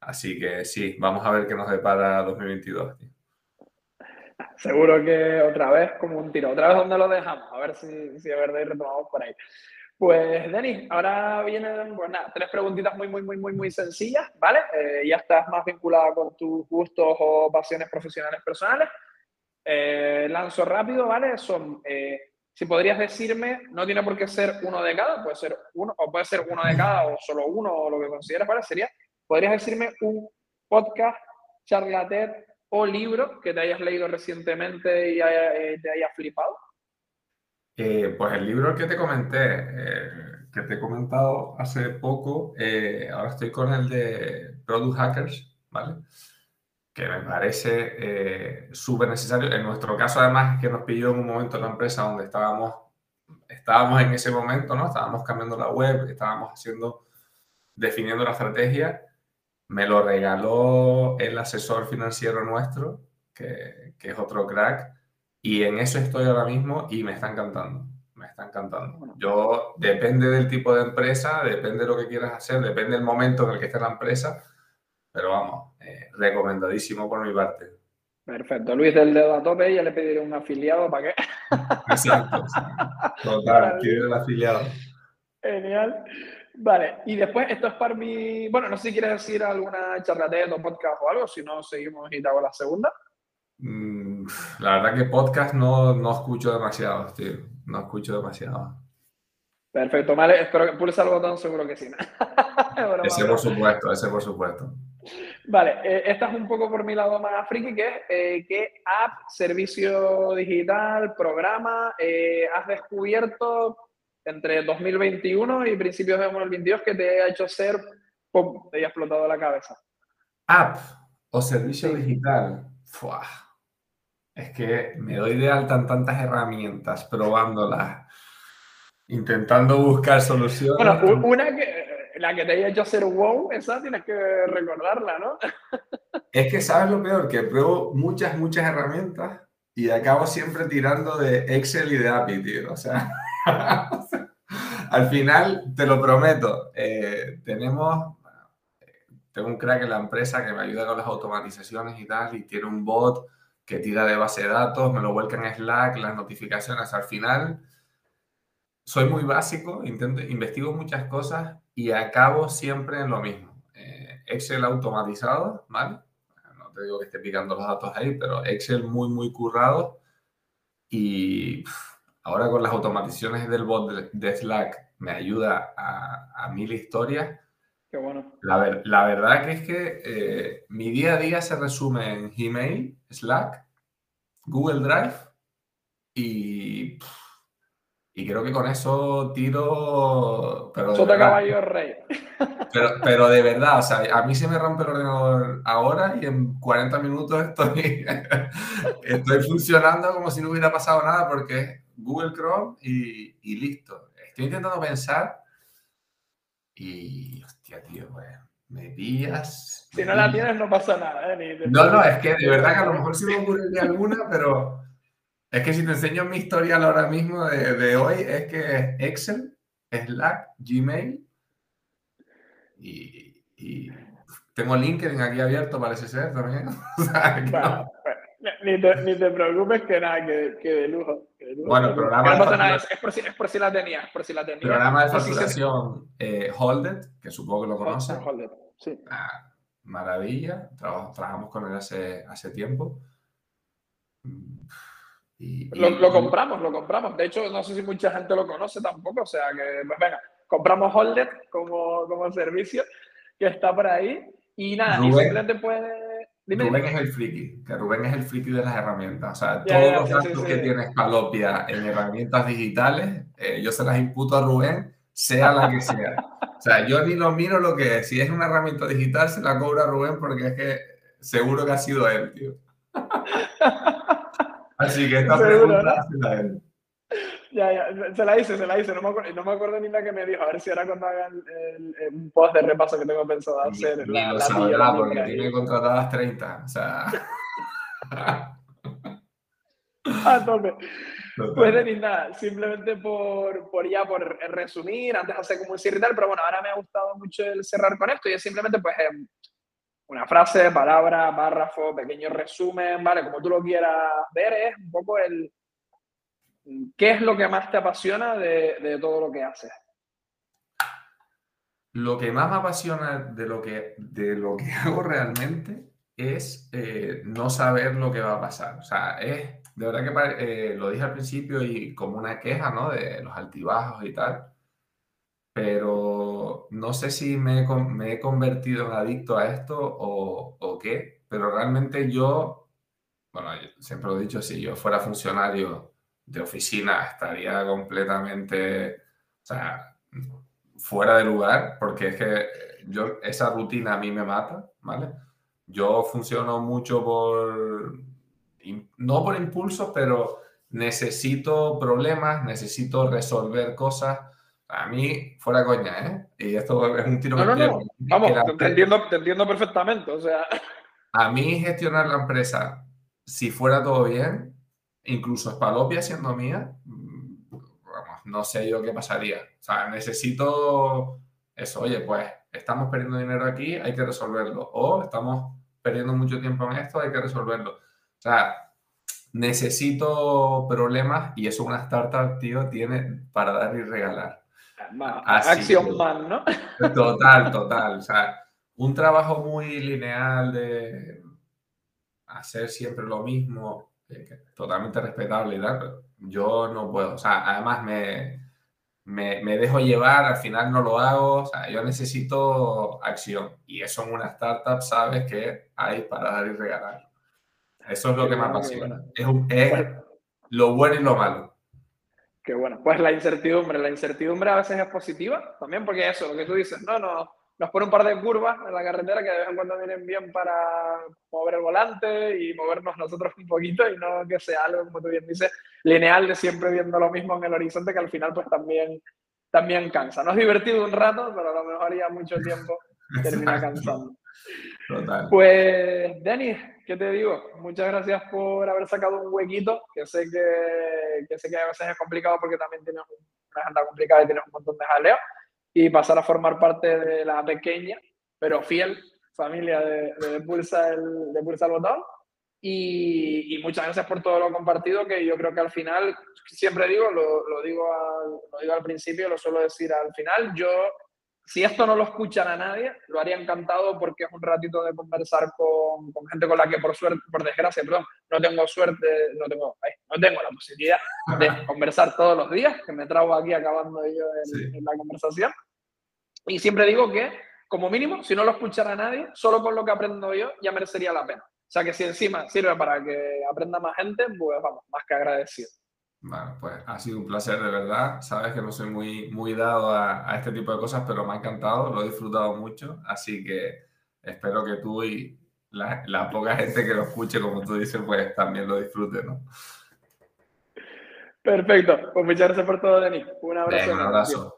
A: Así que sí, vamos a ver qué nos depara 2022.
B: Seguro que otra vez como un tiro. Otra vez donde lo dejamos. A ver si, si de verdad retomamos por ahí. Pues, Denis, ahora vienen, pues tres preguntitas muy, muy, muy, muy, muy sencillas, ¿vale? Eh, ya estás más vinculada con tus gustos o pasiones profesionales personales. Eh, lanzo rápido, ¿vale? Son, eh, si podrías decirme, no tiene por qué ser uno de cada, puede ser uno, o puede ser uno de cada, o solo uno, o lo que consideres, ¿vale? Sería, ¿podrías decirme un podcast, charlatet o libro que te hayas leído recientemente y te haya flipado?
A: Eh, pues el libro que te comenté, eh, que te he comentado hace poco, eh, ahora estoy con el de Product Hackers, ¿vale? Que me parece súper necesario. En nuestro caso, además, es que nos pilló en un momento en la empresa donde estábamos, estábamos en ese momento, ¿no? Estábamos cambiando la web, estábamos haciendo, definiendo la estrategia. Me lo regaló el asesor financiero nuestro, que, que es otro crack y en eso estoy ahora mismo y me está encantando. Me está encantando. Yo, depende del tipo de empresa, depende de lo que quieras hacer, depende del momento en el que esté la empresa, pero vamos, eh, recomendadísimo por mi parte.
B: Perfecto. Luis del dedo a tope, ya le pediré un afiliado para qué.
A: Exacto. Total, quiero el afiliado.
B: Genial. Vale, y después esto es para mi. Bueno, no sé si quieres decir alguna charlateta o podcast o algo, si no, seguimos y te hago la segunda.
A: Mm, la verdad que podcast no, no escucho demasiado, tío. No escucho demasiado.
B: Perfecto, vale. Espero que pulse el botón, seguro que sí.
A: ese por supuesto, ese por supuesto.
B: Vale, eh, esta es un poco por mi lado más friki, que es eh, qué app, servicio digital, programa eh, has descubierto entre 2021 y principios de 2022 que te ha hecho ser, pum, te haya explotado la cabeza.
A: App o servicio digital. Fuah. Es que me doy de alta en tantas herramientas, probándolas, intentando buscar soluciones.
B: Bueno, una que, la que te haya hecho hacer wow, esa tienes que recordarla, ¿no?
A: Es que sabes lo peor, que pruebo muchas, muchas herramientas y acabo siempre tirando de Excel y de API, tío. O sea, al final, te lo prometo, eh, tenemos, tengo un crack en la empresa que me ayuda con las automatizaciones y tal, y tiene un bot que tira de base de datos, me lo vuelca en Slack, las notificaciones. Al final, soy muy básico, intento, investigo muchas cosas y acabo siempre en lo mismo. Eh, Excel automatizado, ¿vale? No te digo que esté picando los datos ahí, pero Excel muy, muy currado. Y ahora con las automatizaciones del bot de, Slack me ayuda a, a mil historias.
B: Qué bueno.
A: La, la, verdad que es que eh, mi día a día se resume en Gmail, Slack, Google Drive y, y creo que con eso tiro...
B: Pero Sota caballo rey.
A: Pero, pero de verdad, o sea, a mí se me rompe el ordenador ahora y en 40 minutos estoy, estoy funcionando como si no hubiera pasado nada porque Google Chrome y, y listo. Estoy intentando pensar y, hostia, tío, pues me pillas.
B: Si no la tienes, no pasa nada. ¿eh?
A: no, no, es que de verdad que a lo mejor sí me ocurre alguna, pero es que si te enseño mi historia ahora mismo de, de hoy, es que Excel, Slack, Gmail y, y, tengo LinkedIn aquí abierto, parece ser también.
B: bueno, ni, te, ni, te, preocupes que nada, que, que de lujo.
A: Bueno, programa
B: de es, por si, es, por si, la tenías, por si la tenías.
A: Programa de facturación eh, Holded, que supongo que lo conoces.
B: Holded, sí.
A: Ah, maravilla, trabajamos con él hace, hace tiempo.
B: lo, compramos, lo compramos. De hecho, no sé si mucha gente lo conoce tampoco. O sea que, pues venga, compramos Holder como, como servicio que está por ahí. Y nada, y simplemente puede.
A: Rubén es el friki, que Rubén es el friki de las herramientas. O sea, todos los datos que tiene Palopia en herramientas digitales, eh, yo se las imputo a Rubén, sea la que sea. O sea, yo ni lo miro lo que es. Si es una herramienta digital, se la cobra Rubén porque es que seguro que ha sido él, tío. Así que esta pregunta
B: ¿no? él. Ya, ya, se la hice, se la hice. No me, acuerdo, no me acuerdo ni la que me dijo. A ver si era cuando hagan el, un post de repaso que tengo pensado hacer.
A: Ni, la, lo sabrá, porque tiene contratadas 30. O sea.
B: ah, tope. Pues de nada, simplemente por, por ya por resumir, antes hacer como un cierre y tal, pero bueno, ahora me ha gustado mucho el cerrar con esto y es simplemente pues em, una frase, palabra, párrafo, pequeño resumen, ¿vale? Como tú lo quieras ver, es un poco el ¿Qué es lo que más te apasiona de, todo lo que haces?
A: Lo que más me apasiona de lo que, de lo que hago realmente es eh, no saber lo que va a pasar. O sea, es, de verdad que eh, lo dije al principio y como una queja, ¿no? De los altibajos y tal. Pero no sé si me, me he convertido en adicto a esto o, o, qué. Pero realmente yo, bueno, siempre lo he dicho, si yo fuera funcionario de oficina estaría completamente, o sea, fuera de lugar, porque es que yo, esa rutina a mí me mata, ¿vale? Yo funciono mucho por, no por impulsos, pero necesito problemas, necesito resolver cosas. A mí, fuera coña, ¿eh? Y esto es un tiro
B: no, no, no. Vamos, te, entiendo, te entiendo perfectamente, o sea...
A: A mí gestionar la empresa, si fuera todo bien, incluso Spalopia siendo mía, vamos, no sé yo qué pasaría. O sea, necesito eso, oye, pues estamos perdiendo dinero aquí, hay que resolverlo. O estamos perdiendo mucho tiempo en esto, hay que resolverlo. O sea, necesito problemas y eso una startup, tío, tiene para dar y regalar.
B: Acción man, ¿no?
A: Total, total. O sea, un trabajo muy lineal de hacer siempre lo mismo, totalmente respetable y tal, pero yo no puedo. O sea, además me, me, me, dejo llevar, al final no lo hago. O sea, yo necesito acción. Y eso en una startup sabes que hay para dar y regalar. Eso es lo que me apasiona. Es, es pues lo bueno y lo malo.
B: Qué bueno. Pues la incertidumbre, la incertidumbre a veces es positiva también, porque eso, lo que tú dices, no, no, nos pone un par de curvas en la carretera que de vez en cuando vienen bien para mover el volante y movernos nosotros un poquito y no que sea algo, como tú bien dices, lineal de siempre viendo lo mismo en el horizonte que al final pues también, también cansa. No es divertido un rato, pero a lo mejor ya mucho tiempo termina cansando. Total. Pues, Denis, ¿qué te digo? Muchas gracias por haber sacado un huequito, que sé que, que sé que a veces es complicado porque también tienes una agenda complicada y tienes un montón de jaleo y pasar a formar parte de la pequeña, pero fiel familia de, de Pulsa, el, de Pulsa el Botón. Y, y, muchas gracias por todo lo compartido, que yo creo que al final, siempre digo, lo, lo digo, al, lo digo al principio, lo suelo decir al final, yo si esto no lo escuchan a nadie, lo haría encantado porque es un ratito de conversar con, con gente con la que por suerte, por desgracia, perdón, no tengo suerte, no tengo, no tengo la posibilidad de conversar todos los días, que me trago aquí acabando yo en, la conversación. Y siempre digo que, como mínimo, si no lo escuchara a nadie, solo con lo que aprendo yo ya merecería la pena. O sea que si encima sirve para que aprenda más gente, pues vamos, más que agradecido.
A: Bueno, pues ha sido un placer de verdad. Sabes que no soy muy, muy dado a, este tipo de cosas, pero me ha encantado, lo he disfrutado mucho. Así que espero que tú y la, poca gente que lo escuche, como tú dices, pues también lo disfrute, ¿no?
B: Perfecto. Pues muchas gracias por todo, Denis. Un abrazo.
A: un abrazo.